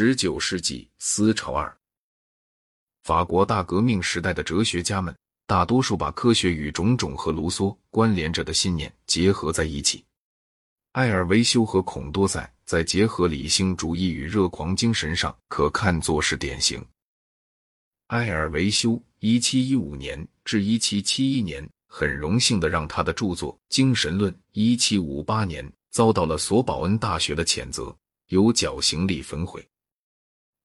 十九世纪思潮二，法国大革命时代的哲学家们，大多数把科学与种种和卢梭关联着的信念结合在一起。埃尔维修和孔多塞在结合理性主义与热狂精神上，可看作是典型。埃尔维修（一七一五年至一七七一年）很荣幸的让他的著作《精神论》一七五八年遭到了索保恩大学的谴责，由绞刑力焚毁。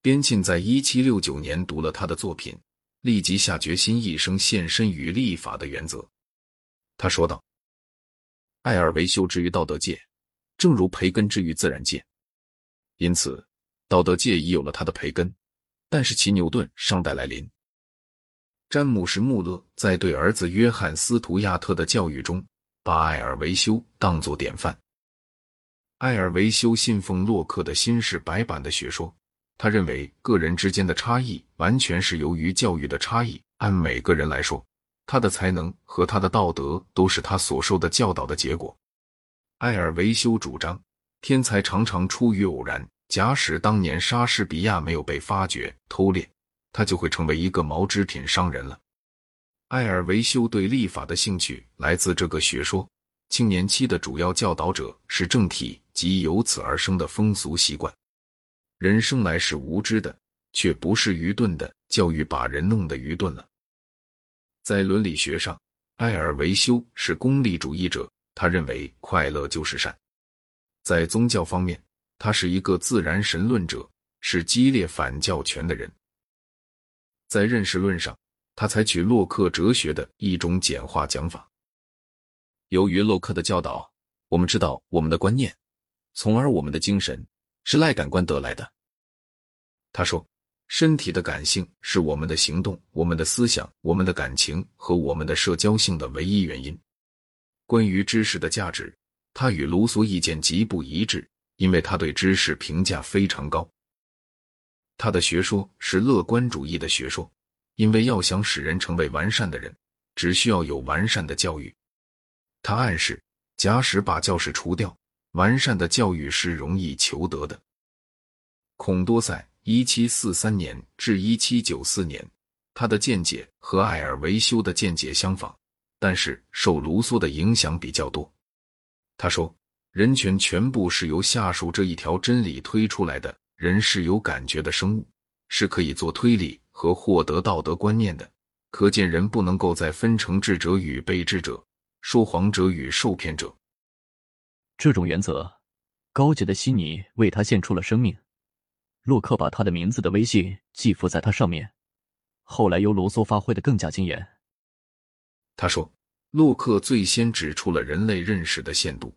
边沁在一七六九年读了他的作品，立即下决心一生献身于立法的原则。他说道：“艾尔维修之于道德界，正如培根之于自然界。因此，道德界已有了他的培根，但是其牛顿尚待来临。”詹姆士·穆勒在对儿子约翰·斯图亚特的教育中，把艾尔维修当作典范。艾尔维修信奉洛克的新式白板的学说。他认为个人之间的差异完全是由于教育的差异。按每个人来说，他的才能和他的道德都是他所受的教导的结果。艾尔维修主张，天才常常出于偶然。假使当年莎士比亚没有被发掘偷猎，他就会成为一个毛织品商人了。艾尔维修对立法的兴趣来自这个学说。青年期的主要教导者是政体及由此而生的风俗习惯。人生来是无知的，却不是愚钝的。教育把人弄得愚钝了。在伦理学上，艾尔维修是功利主义者，他认为快乐就是善。在宗教方面，他是一个自然神论者，是激烈反教权的人。在认识论上，他采取洛克哲学的一种简化讲法。由于洛克的教导，我们知道我们的观念，从而我们的精神。是赖感官得来的。他说：“身体的感性是我们的行动、我们的思想、我们的感情和我们的社交性的唯一原因。”关于知识的价值，他与卢梭意见极不一致，因为他对知识评价非常高。他的学说是乐观主义的学说，因为要想使人成为完善的人，只需要有完善的教育。他暗示，假使把教室除掉。完善的教育是容易求得的。孔多塞（一七四三年至一七九四年），他的见解和艾尔维修的见解相仿，但是受卢梭的影响比较多。他说：“人权全部是由下述这一条真理推出来的：人是有感觉的生物，是可以做推理和获得道德观念的。可见，人不能够再分成智者与被智者，说谎者与受骗者。”这种原则，高洁的悉尼为他献出了生命。洛克把他的名字的威信寄附在他上面，后来由罗梭发挥的更加惊艳。他说，洛克最先指出了人类认识的限度，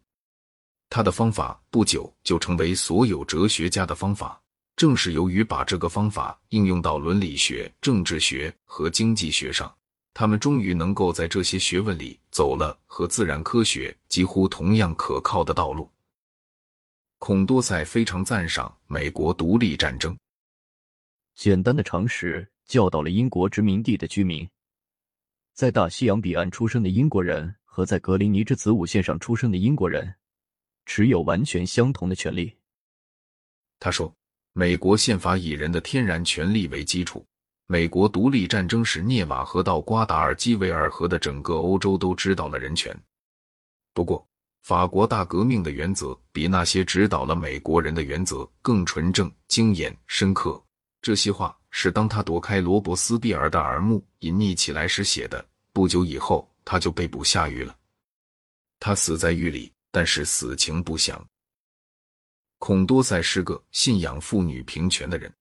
他的方法不久就成为所有哲学家的方法。正是由于把这个方法应用到伦理学、政治学和经济学上。他们终于能够在这些学问里走了和自然科学几乎同样可靠的道路。孔多塞非常赞赏美国独立战争。简单的常识教导了英国殖民地的居民，在大西洋彼岸出生的英国人和在格林尼治子午线上出生的英国人持有完全相同的权利。他说：“美国宪法以人的天然权利为基础。”美国独立战争使涅瓦河到瓜达尔基维尔河的整个欧洲都知道了人权。不过，法国大革命的原则比那些指导了美国人的原则更纯正、精严、深刻。这些话是当他躲开罗伯斯庇尔的耳目隐匿起来时写的。不久以后，他就被捕下狱了。他死在狱里，但是死情不详。孔多塞是个信仰妇女平权的人。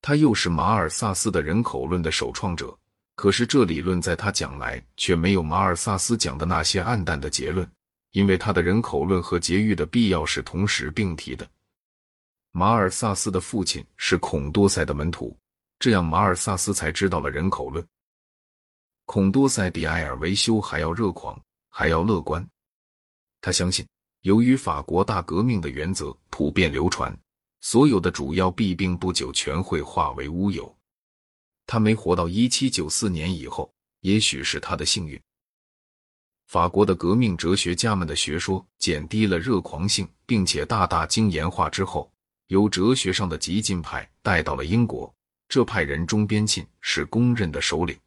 他又是马尔萨斯的人口论的首创者，可是这理论在他讲来却没有马尔萨斯讲的那些暗淡的结论，因为他的人口论和节育的必要是同时并提的。马尔萨斯的父亲是孔多塞的门徒，这样马尔萨斯才知道了人口论。孔多塞比埃尔维修还要热狂，还要乐观。他相信，由于法国大革命的原则普遍流传。所有的主要弊病不久全会化为乌有。他没活到一七九四年以后，也许是他的幸运。法国的革命哲学家们的学说减低了热狂性，并且大大精严化之后，由哲学上的激进派带到了英国。这派人中，边沁是公认的首领。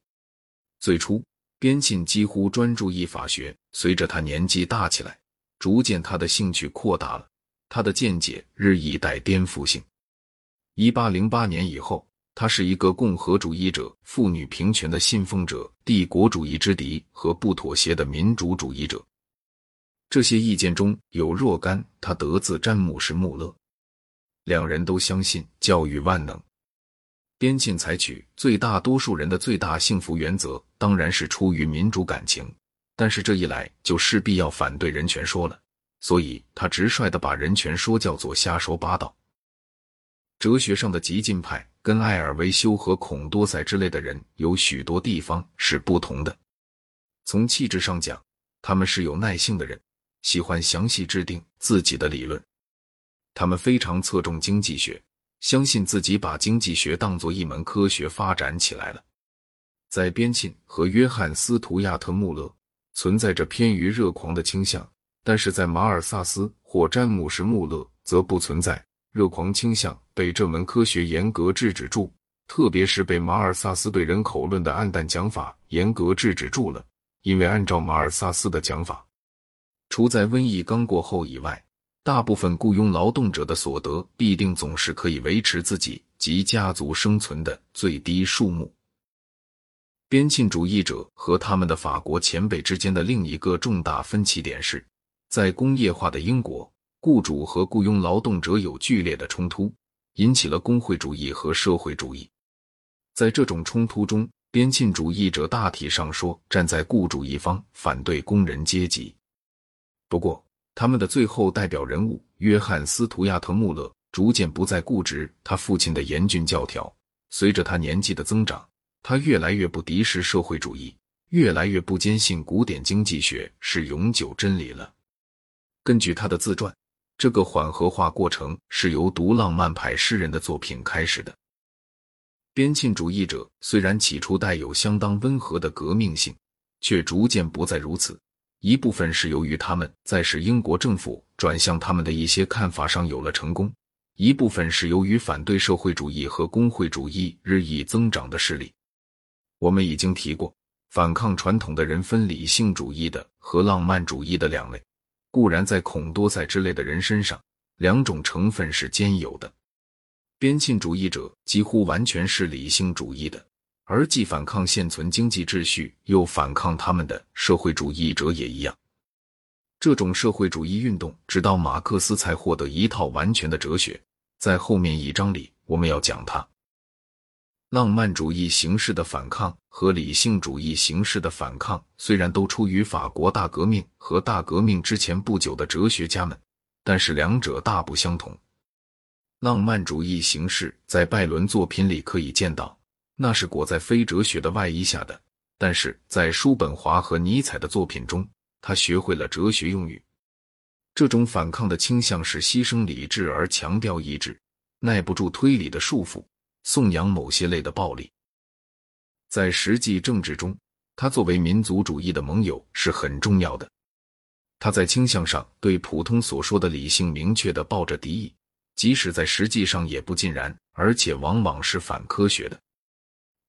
最初，边沁几乎专注于法学。随着他年纪大起来，逐渐他的兴趣扩大了，他的见解日益带颠覆性。一八零八年以后，他是一个共和主义者、妇女平权的信奉者、帝国主义之敌和不妥协的民主主义者。这些意见中有若干，他得自詹姆士·穆勒。两人都相信教育万能。边沁采取最大多数人的最大幸福原则，当然是出于民主感情，但是这一来就势必要反对人权说了，所以他直率的把人权说叫做瞎说八道。哲学上的激进派跟埃尔维修和孔多塞之类的人有许多地方是不同的。从气质上讲，他们是有耐性的人，喜欢详细制定自己的理论，他们非常侧重经济学。相信自己把经济学当作一门科学发展起来了。在边沁和约翰·斯图亚特·穆勒存在着偏于热狂的倾向，但是在马尔萨斯或詹姆士·穆勒则不存在热狂倾向，被这门科学严格制止住，特别是被马尔萨斯对人口论的暗淡讲法严格制止住了。因为按照马尔萨斯的讲法，除在瘟疫刚过后以外。大部分雇佣劳动者的所得必定总是可以维持自己及家族生存的最低数目。边沁主义者和他们的法国前辈之间的另一个重大分歧点是，在工业化的英国，雇主和雇佣劳动者有剧烈的冲突，引起了工会主义和社会主义。在这种冲突中，边沁主义者大体上说站在雇主一方，反对工人阶级。不过，他们的最后代表人物约翰·斯图亚特·穆勒逐渐不再固执他父亲的严峻教条。随着他年纪的增长，他越来越不敌视社会主义，越来越不坚信古典经济学是永久真理了。根据他的自传，这个缓和化过程是由读浪漫派诗人的作品开始的。边沁主义者虽然起初带有相当温和的革命性，却逐渐不再如此。一部分是由于他们在使英国政府转向他们的一些看法上有了成功，一部分是由于反对社会主义和工会主义日益增长的势力。我们已经提过，反抗传统的人分理性主义的和浪漫主义的两类。固然在孔多塞之类的人身上，两种成分是兼有的。边沁主义者几乎完全是理性主义的。而既反抗现存经济秩序，又反抗他们的社会主义者也一样。这种社会主义运动，直到马克思才获得一套完全的哲学。在后面一章里，我们要讲它。浪漫主义形式的反抗和理性主义形式的反抗，虽然都出于法国大革命和大革命之前不久的哲学家们，但是两者大不相同。浪漫主义形式在拜伦作品里可以见到。那是裹在非哲学的外衣下的，但是在叔本华和尼采的作品中，他学会了哲学用语。这种反抗的倾向是牺牲理智而强调意志，耐不住推理的束缚，颂扬某些类的暴力。在实际政治中，他作为民族主义的盟友是很重要的。他在倾向上对普通所说的理性明确的抱着敌意，即使在实际上也不尽然，而且往往是反科学的。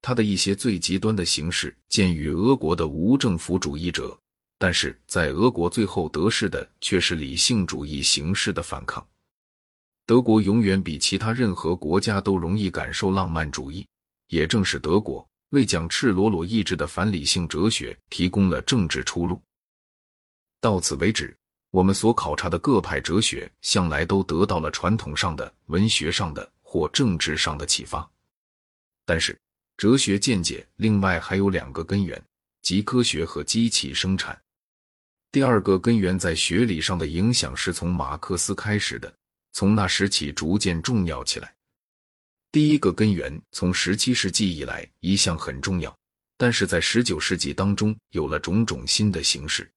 他的一些最极端的形式见于俄国的无政府主义者，但是在俄国最后得势的却是理性主义形式的反抗。德国永远比其他任何国家都容易感受浪漫主义，也正是德国为讲赤裸裸意志的反理性哲学提供了政治出路。到此为止，我们所考察的各派哲学向来都得到了传统上的、文学上的或政治上的启发，但是。哲学见解另外还有两个根源，即科学和机器生产。第二个根源在学理上的影响是从马克思开始的，从那时起逐渐重要起来。第一个根源从十七世纪以来一向很重要，但是在十九世纪当中有了种种新的形式。